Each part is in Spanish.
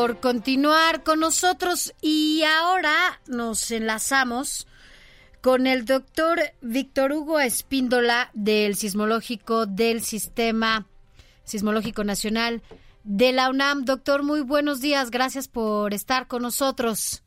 Por continuar con nosotros y ahora nos enlazamos con el doctor Víctor Hugo Espíndola del Sismológico del Sistema Sismológico Nacional de la UNAM. Doctor, muy buenos días. Gracias por estar con nosotros.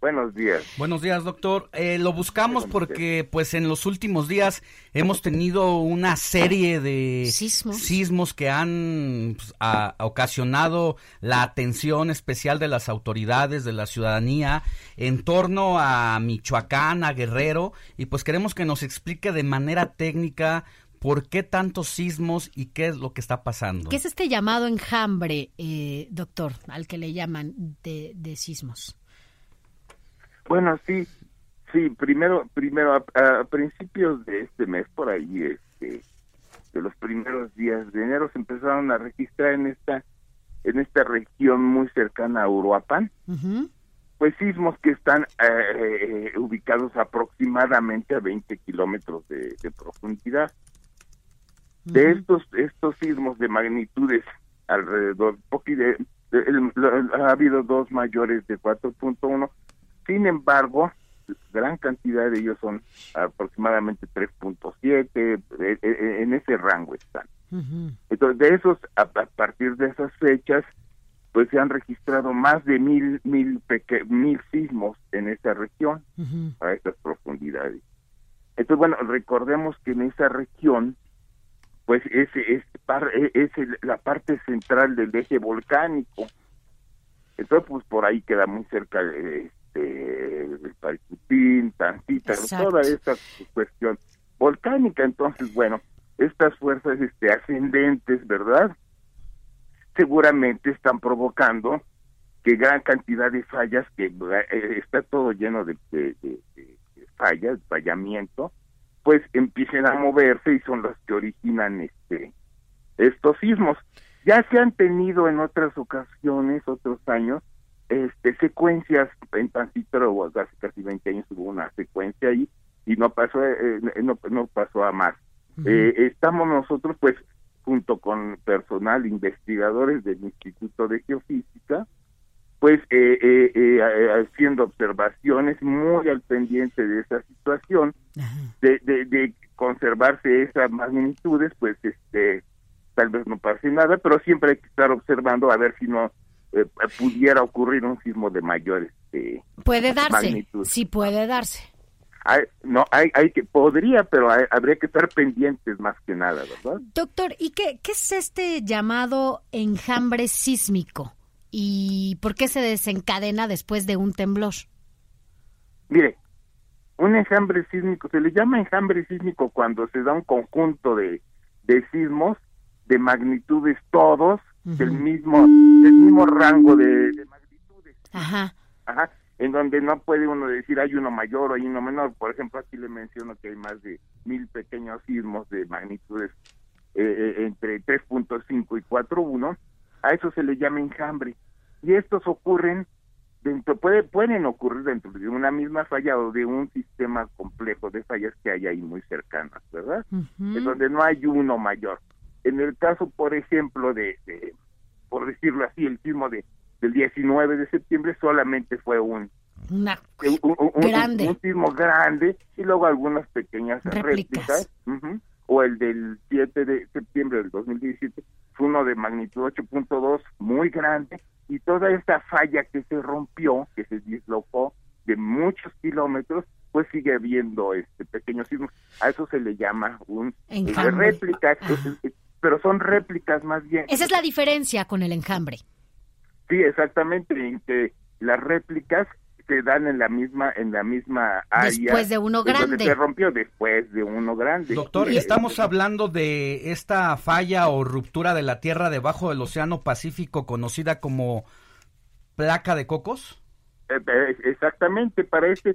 Buenos días. Buenos días, doctor. Eh, lo buscamos porque, pues, en los últimos días hemos tenido una serie de sismos, que han pues, ocasionado la atención especial de las autoridades, de la ciudadanía, en torno a Michoacán, a Guerrero, y pues queremos que nos explique de manera técnica ¿Por qué tantos sismos y qué es lo que está pasando? ¿Qué es este llamado enjambre, eh, doctor, al que le llaman de, de sismos? Bueno, sí, sí, primero, primero a, principios de este mes, por ahí, este, de los primeros días de enero, se empezaron a registrar en esta, en esta región muy cercana a Uruapan, pues sismos que están eh, eh, ubicados aproximadamente a 20 kilómetros de, profundidad. De estos, estos sismos de magnitudes alrededor, de, ha habido dos mayores de 4.1 sin embargo, gran cantidad de ellos son aproximadamente 3.7, eh, eh, eh, en ese rango están. Entonces, de esos, a, partir de esas fechas, pues se han registrado más de mil, mil, mil sismos en esa región, a estas profundidades. Entonces, bueno, recordemos que en esa región, pues es, es, es la parte central del eje volcánico. Entonces, pues por ahí queda muy cerca de, este, el Paricutín, Tantita, toda esta cuestión volcánica. Entonces, bueno, estas fuerzas este, ascendentes, ¿verdad? Seguramente están provocando que gran cantidad de fallas, que eh, está todo lleno de, de, fallas, fallamiento, pues empiecen a moverse y son las que originan este estos sismos. Ya se han tenido en otras ocasiones, otros años, este secuencias en transitorio hace casi 20 años hubo una secuencia ahí y no pasó eh, eh, no, no pasó a más. Eh, estamos nosotros pues junto con personal investigadores del Instituto de Geofísica pues haciendo observaciones muy al pendiente de esa situación de, de, de conservarse esas magnitudes pues este tal vez no pase nada pero siempre hay que estar observando a ver si no eh, pudiera ocurrir un sismo de mayores este, puede darse sí puede darse. No hay hay que podría pero habría que estar pendientes más que nada verdad doctor y qué qué es este llamado enjambre sísmico y por qué se desencadena después de un temblor mire un enjambre sísmico se le llama enjambre sísmico cuando se da un conjunto de de sismos de magnitudes todos del mismo del mismo rango de, magnitudes. Ajá. Ajá. En donde no puede uno decir hay uno mayor o hay uno menor. Por ejemplo, aquí le menciono que hay más de mil pequeños sismos de magnitudes eh, eh entre 3.5 y 4.1. A eso se le llama enjambre. Y estos ocurren dentro, puede, pueden ocurrir dentro de una misma falla o de un sistema complejo de fallas que hay ahí muy cercanas, ¿verdad? En donde no hay uno mayor. En el caso, por ejemplo, de, por decirlo así, el sismo de, del 19 de septiembre solamente fue un, un, grande. Un, sismo grande y luego algunas pequeñas réplicas. o el del 7 de septiembre del 2017 fue uno de magnitud 8.2 muy grande y toda esta falla que se rompió, que se dislocó de muchos kilómetros, pues sigue habiendo este pequeño sismo. A eso se le llama un réplica pero son réplicas más bien. Esa es la diferencia con el enjambre. Sí, exactamente, en que las réplicas se dan en la misma en la misma área. Después de uno grande. Se rompió después de uno grande. Doctor, ¿y estamos hablando de esta falla o ruptura de la Tierra debajo del Océano Pacífico conocida como placa de cocos? Eh, eh, exactamente, para este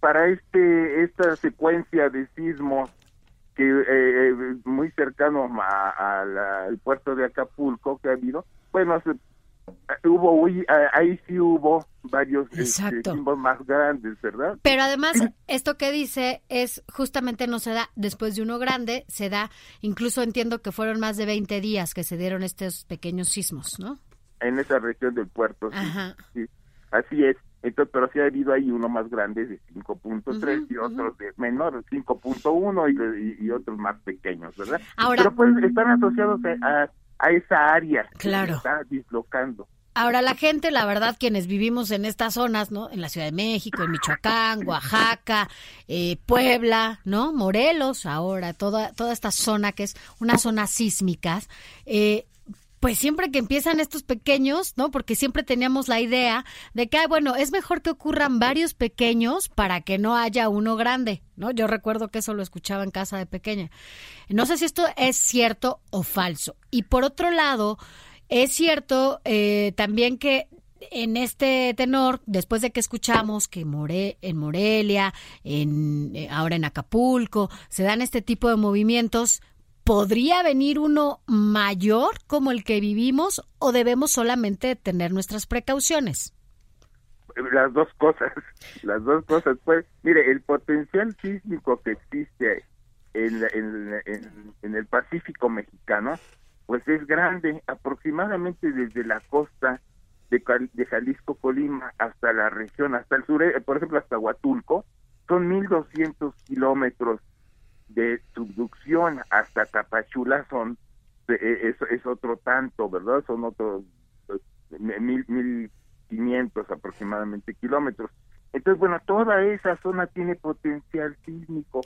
para este esta secuencia de sismos que eh, muy cercano al puerto de Acapulco que ha habido, bueno, hubo ahí sí hubo varios este, más grandes, ¿verdad? Pero además esto que dice es justamente no se da después de uno grande, se da incluso entiendo que fueron más de 20 días que se dieron estos pequeños sismos, ¿no? En esa región del puerto, sí, Así es. Entonces, pero sí ha habido ahí uno más grande de 5.3 y otros de menor, 5.1 y, y, otros más pequeños, ¿verdad? Ahora, pero pues están asociados a a esa área claro. que se está dislocando. Ahora la gente, la verdad, quienes vivimos en estas zonas, ¿no? En la Ciudad de México, en Michoacán, Oaxaca, eh, Puebla, ¿no? Morelos, ahora toda toda esta zona que es una zona sísmica, eh, pues siempre que empiezan estos pequeños, ¿no? Porque siempre teníamos la idea de que, bueno, es mejor que ocurran varios pequeños para que no haya uno grande, ¿no? Yo recuerdo que eso lo escuchaba en casa de pequeña. No sé si esto es cierto o falso. Y por otro lado, es cierto eh, también que en este tenor, después de que escuchamos que More, en Morelia, en, eh, ahora en Acapulco, se dan este tipo de movimientos, ¿podría venir uno mayor como el que vivimos o debemos solamente tener nuestras precauciones? Las dos cosas, las dos cosas. Pues, mire, el potencial sísmico que existe en, en, el Pacífico mexicano, pues es grande, aproximadamente desde la costa de, de Jalisco, Colima, hasta la región, hasta el sur, por ejemplo, hasta Huatulco, son 1.200 kilómetros de subducción hasta Tapachula son eh, es, otro tanto, ¿verdad? Son otros pues, mil, mil quinientos aproximadamente kilómetros. Entonces, bueno, toda esa zona tiene potencial sísmico.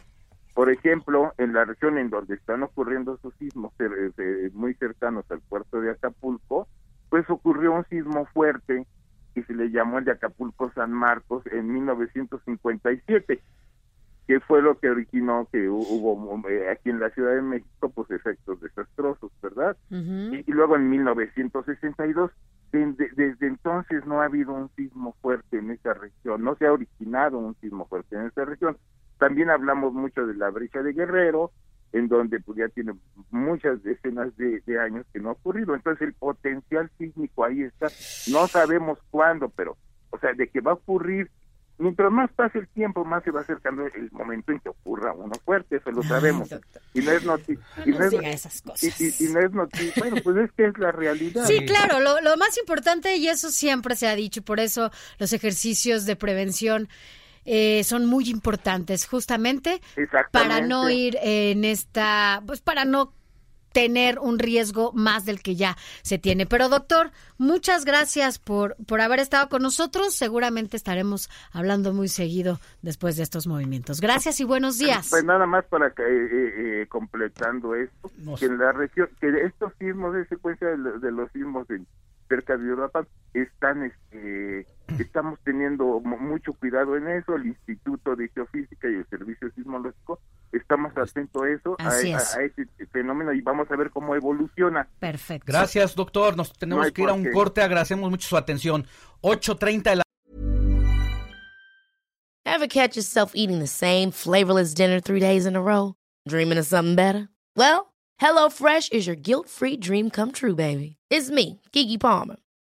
Por ejemplo, en la región en donde están ocurriendo esos sismos muy cercanos al puerto de Acapulco, pues ocurrió un sismo fuerte que se le llamó el de Acapulco San Marcos en 1957 que fue lo que originó que hubo eh, aquí en la Ciudad de México pues efectos desastrosos, ¿verdad? y, luego en 1962, desde entonces no ha habido un sismo fuerte en esa región, no se ha originado un sismo fuerte en esa región. También hablamos mucho de la brecha de Guerrero, en donde pues ya tiene muchas decenas de, de años que no ha ocurrido. Entonces el potencial sísmico ahí está, no sabemos cuándo, pero, o sea, de que va a ocurrir mientras más pase el tiempo, más se va acercando el momento en que ocurra uno fuerte, eso lo sabemos. y no es noticia. y, no es, esas cosas. Y, no es noticia. Bueno, pues es que es la realidad. Sí, claro, lo, lo más importante, y eso siempre se ha dicho, por eso los ejercicios de prevención eh, son muy importantes, justamente para no ir en esta, pues para no tener un riesgo más del que ya se tiene. Pero doctor, muchas gracias por, por haber estado con nosotros. Seguramente estaremos hablando muy seguido después de estos movimientos. Gracias y buenos días. Pues nada más para que, eh, eh, completando esto, que en la región, que estos sismos de secuencia de, los sismos en cerca de Europa están este estamos teniendo mucho cuidado en eso el Instituto de Geofísica y el Servicio Sismológico estamos atentos a eso a, ese fenómeno y vamos a ver cómo evoluciona. Perfecto. Gracias doctor. Nos tenemos que ir a un corte. Agradecemos mucho su atención. 8.30 de la Ever catch yourself eating the same flavorless dinner three days in a row dreaming of something better well HelloFresh is your guilt-free dream come true, baby. It's me, Kiki Palmer.